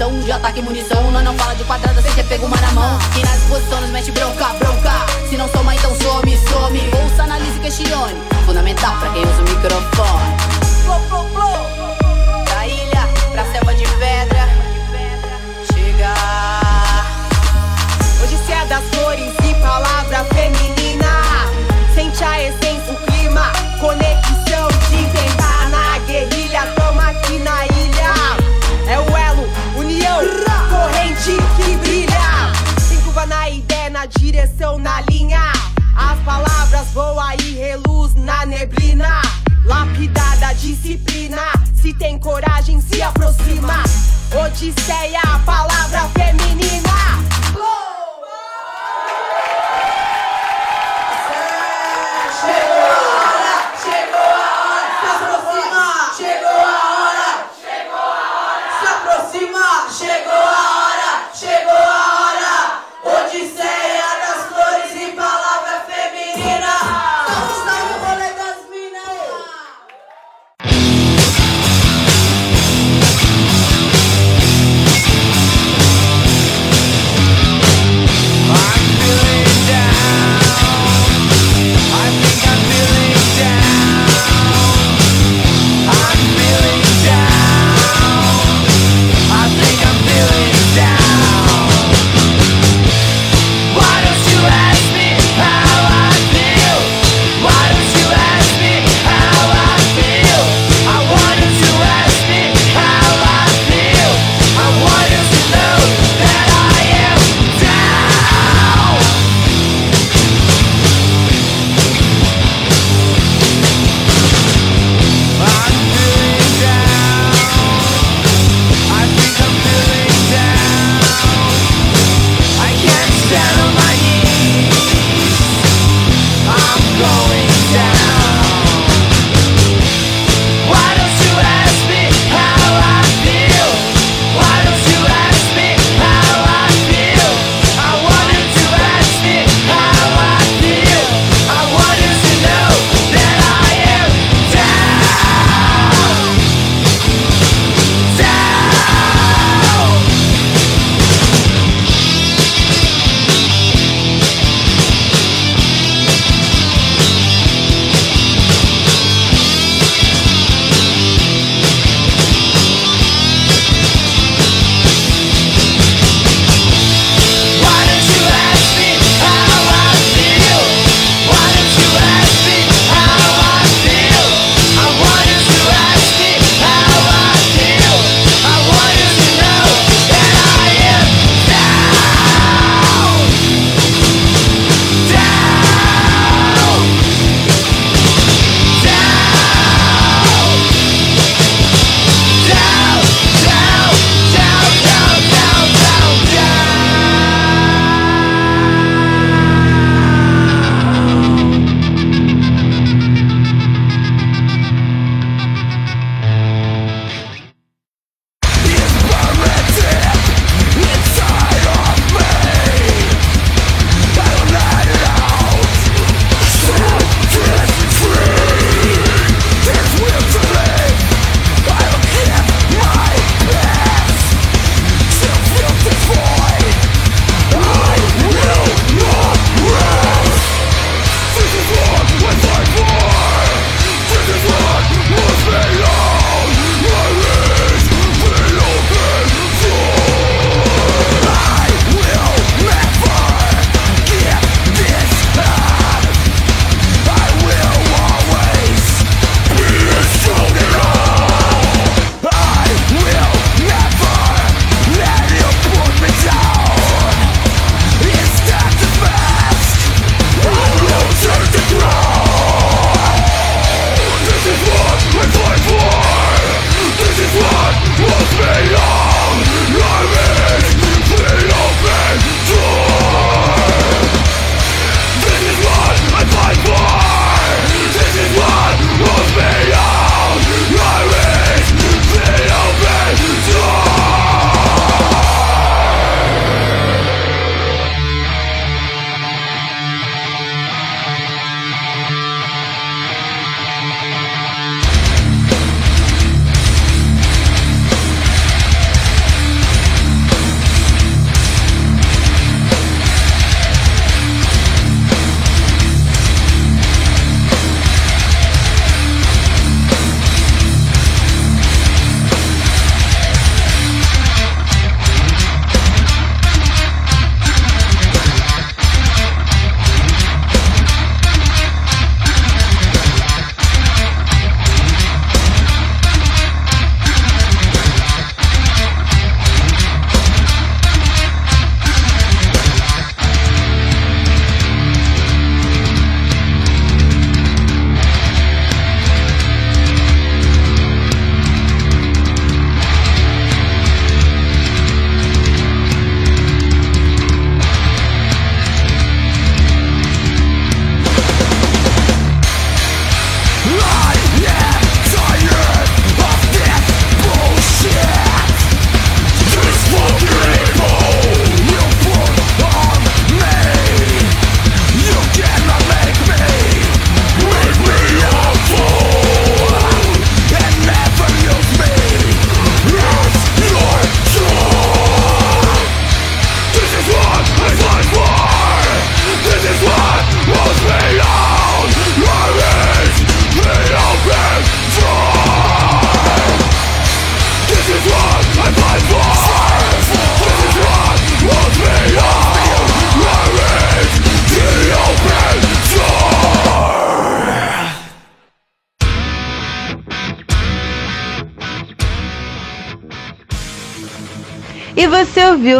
É de ataque e munição. Nós não fala de quadrada sem ter pego uma na mão. E na disposição nos mete bronca, bronca. Se não soma, então some, some. Ouça, analise e questione. Fundamental pra quem usa o microfone. Flow, flow, flow. Da ilha pra selva de pedra. Chega. Odisseia das flores e palavra feminina. Sente a essência, o clima. Conexão direção, na linha. As palavras voam e reluz na neblina. Lapidada disciplina. Se tem coragem, se aproxima. Odisseia,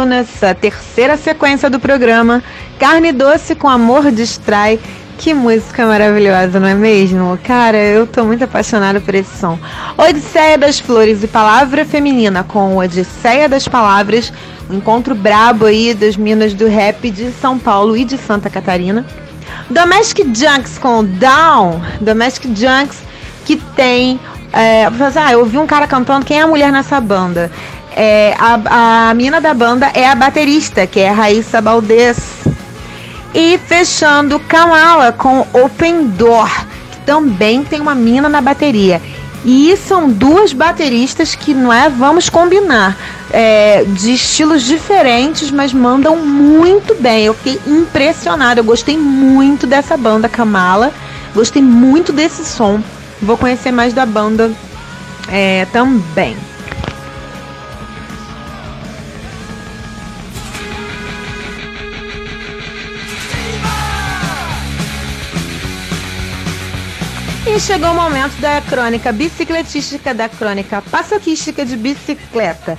nessa terceira sequência do programa Carne Doce com Amor Distrai. Que música maravilhosa, não é mesmo? Cara, eu tô muito apaixonada por esse som. Odisseia das Flores e Palavra Feminina com Odisseia das Palavras, um encontro brabo aí das minas do rap de São Paulo e de Santa Catarina. Domestic Junks com Down, Domestic Junks que tem. É, ah, eu ouvi um cara cantando, quem é a mulher nessa banda? É, a, a mina da banda é a baterista, que é a Raíssa Baldez. E fechando Kamala com Open Door, que também tem uma mina na bateria. E são duas bateristas que não é, vamos combinar, é, de estilos diferentes, mas mandam muito bem. Eu fiquei impressionada, eu gostei muito dessa banda Kamala, gostei muito desse som. Vou conhecer mais da banda é, também. Chegou o momento da crônica bicicletística, da crônica paçoquística de bicicleta.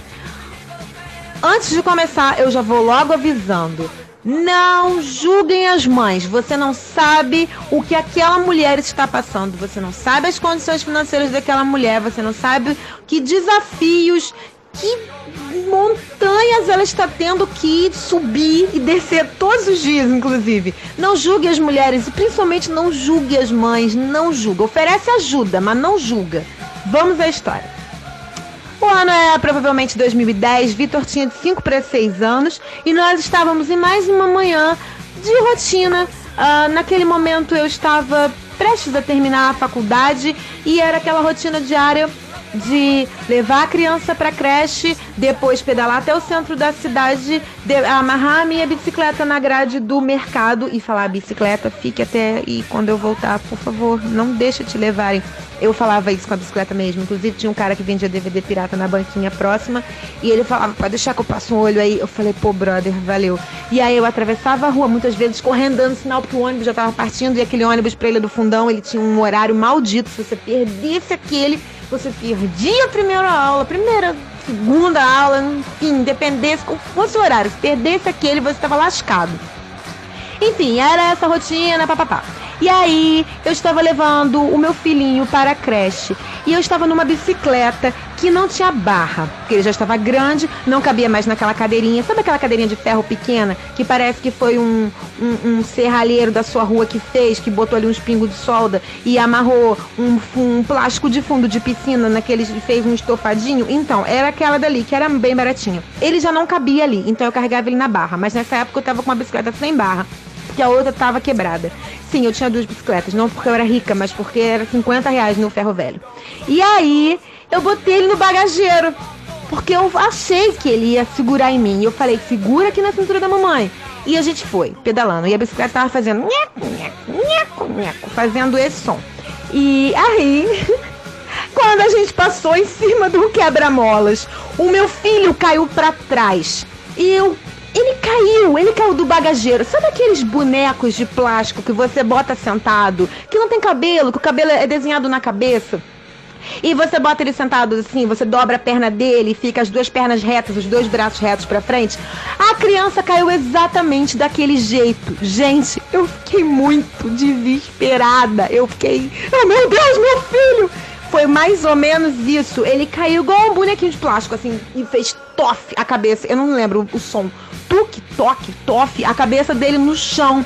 Antes de começar, eu já vou logo avisando. Não julguem as mães. Você não sabe o que aquela mulher está passando. Você não sabe as condições financeiras daquela mulher. Você não sabe que desafios, que montanhas ela está tendo que subir e descer todos os dias, inclusive. Não julgue as mulheres e principalmente não julgue as mães. Não julga. Oferece ajuda, mas não julga. Vamos à história. O ano é provavelmente 2010, Vitor tinha de 5 para 6 anos e nós estávamos em mais uma manhã de rotina. Uh, naquele momento eu estava prestes a terminar a faculdade e era aquela rotina diária de levar a criança para creche, depois pedalar até o centro da cidade, de, amarrar a minha bicicleta na grade do mercado e falar: bicicleta, fique até e quando eu voltar, por favor, não deixa te levarem. Eu falava isso com a bicicleta mesmo. Inclusive, tinha um cara que vendia DVD pirata na banquinha próxima e ele falava: pode deixar que eu passo um olho aí. Eu falei: pô, brother, valeu. E aí eu atravessava a rua, muitas vezes correndo, dando sinal porque o ônibus já tava partindo e aquele ônibus pra Ilha do Fundão, ele tinha um horário maldito. Se você perdesse aquele você perdia a primeira aula, primeira, segunda aula, enfim, dependesse, qual fosse o horário, se perdesse aquele, você estava lascado. Enfim, era essa rotina, papapá. E aí, eu estava levando o meu filhinho para a creche. E eu estava numa bicicleta que não tinha barra, porque ele já estava grande, não cabia mais naquela cadeirinha. Sabe aquela cadeirinha de ferro pequena que parece que foi um, um, um serralheiro da sua rua que fez, que botou ali uns pingos de solda e amarrou um, um plástico de fundo de piscina naqueles fez um estofadinho? Então, era aquela dali, que era bem baratinha. Ele já não cabia ali, então eu carregava ele na barra, mas nessa época eu estava com uma bicicleta sem barra que a outra estava quebrada. Sim, eu tinha duas bicicletas, não porque eu era rica, mas porque era 50 reais no ferro velho. E aí, eu botei ele no bagageiro. Porque eu achei que ele ia segurar em mim. Eu falei, segura aqui na cintura da mamãe. E a gente foi, pedalando. E a bicicleta tava fazendo nheco, nheco, nheco, nheco, fazendo esse som. E aí, quando a gente passou em cima do quebra-molas, o meu filho caiu para trás. E eu ele caiu, ele caiu do bagageiro. Sabe aqueles bonecos de plástico que você bota sentado, que não tem cabelo, que o cabelo é desenhado na cabeça? E você bota ele sentado assim, você dobra a perna dele e fica as duas pernas retas, os dois braços retos para frente. A criança caiu exatamente daquele jeito. Gente, eu fiquei muito desesperada. Eu fiquei, oh meu Deus, meu filho! Foi mais ou menos isso. Ele caiu igual um bonequinho de plástico, assim, e fez tof a cabeça. Eu não lembro o som tuque, toque, tofe, a cabeça dele no chão.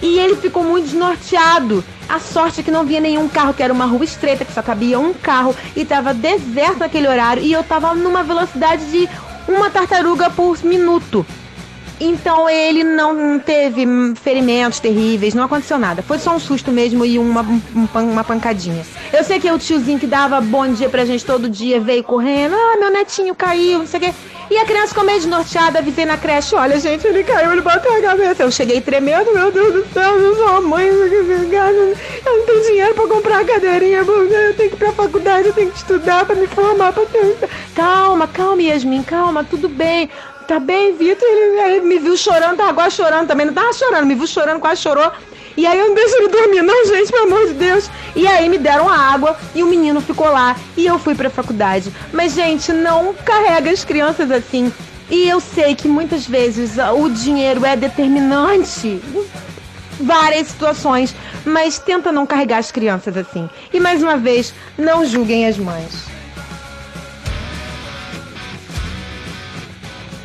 E ele ficou muito desnorteado. A sorte é que não via nenhum carro, que era uma rua estreita, que só cabia um carro, e tava deserto naquele horário, e eu tava numa velocidade de uma tartaruga por minuto. Então ele não teve ferimentos terríveis, não aconteceu nada. Foi só um susto mesmo e uma, uma pancadinha. Eu sei que o tiozinho que dava bom dia pra gente todo dia veio correndo. Ah, meu netinho caiu, não sei o quê. E a criança ficou meio desnorteada, avisei na creche, olha gente, ele caiu, ele bateu a cabeça. Eu cheguei tremendo, meu Deus do céu, eu sou a mãe, eu não tenho dinheiro pra comprar a cadeirinha, eu tenho que ir pra faculdade, eu tenho que estudar pra me formar, pra. Calma, calma, Yasmin, calma, tudo bem. Tá bem, Vitor, ele, me viu chorando, tava quase chorando também, não tava chorando, me viu chorando, quase chorou. E aí eu não deixo ele dormir, não, gente, pelo amor de Deus. E aí me deram a água e o menino ficou lá e eu fui pra faculdade. Mas, gente, não carrega as crianças assim. E eu sei que muitas vezes ah, o dinheiro é determinante várias situações, mas tenta não carregar as crianças assim. E mais uma vez, não julguem as mães.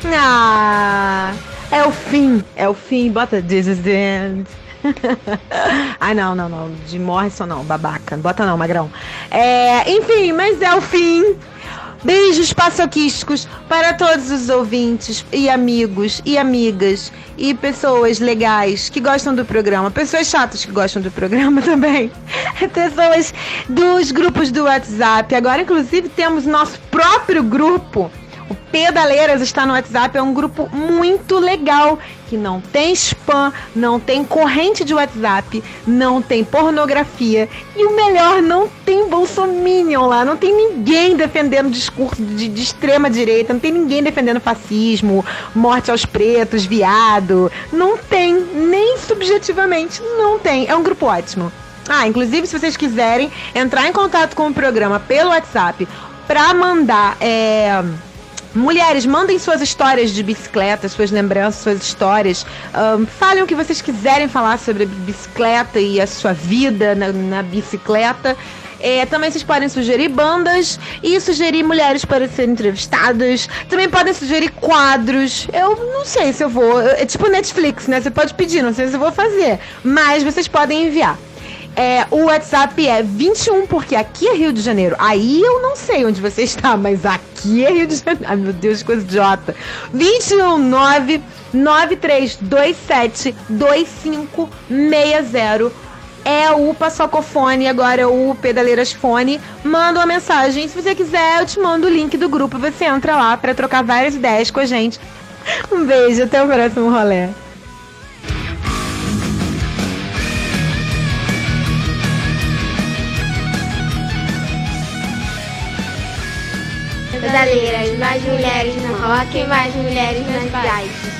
Ah, é o fim, é o fim. Bota This is the end. Ai, não, não, não. De Morrison não, babaca. Bota não, magrão. É, enfim, mas é o fim. Beijos paçoquísticos para todos os ouvintes e amigos e amigas e pessoas legais que gostam do programa, pessoas chatas que gostam do programa também, pessoas dos grupos do WhatsApp. Agora, inclusive, temos nosso próprio grupo. O Pedaleiras está no WhatsApp, é um grupo muito legal, que não tem spam, não tem corrente de WhatsApp, não tem pornografia e o melhor, não tem bolsominion lá, não tem ninguém defendendo discurso de, de extrema direita, não tem ninguém defendendo fascismo, morte aos pretos, viado, não tem, nem subjetivamente, não tem. É um grupo ótimo. Ah, inclusive, se vocês quiserem entrar em contato com o programa pelo WhatsApp para mandar é, Mulheres, mandem suas histórias de bicicleta, suas lembranças, suas histórias. Um, falem o que vocês quiserem falar sobre bicicleta e a sua vida na, na bicicleta. É, também vocês podem sugerir bandas e sugerir mulheres para serem entrevistadas. Também podem sugerir quadros. Eu não sei se eu vou. É tipo Netflix, né? Você pode pedir, não sei se eu vou fazer. Mas vocês podem enviar. É, o WhatsApp é 21, porque aqui é Rio de Janeiro. Aí eu não sei onde você está, mas aqui é Rio de Janeiro. Ai, meu Deus, coisa idiota. 219 9327 2560 é o Paçocofone, agora é o Pedaleiras Fone. Manda uma mensagem. Se você quiser, eu te mando o link do grupo. Você entra lá para trocar várias ideias com a gente. Um beijo, até o próximo rolê. Pedaleiras, mais mulheres no rock, mais mulheres nas pais.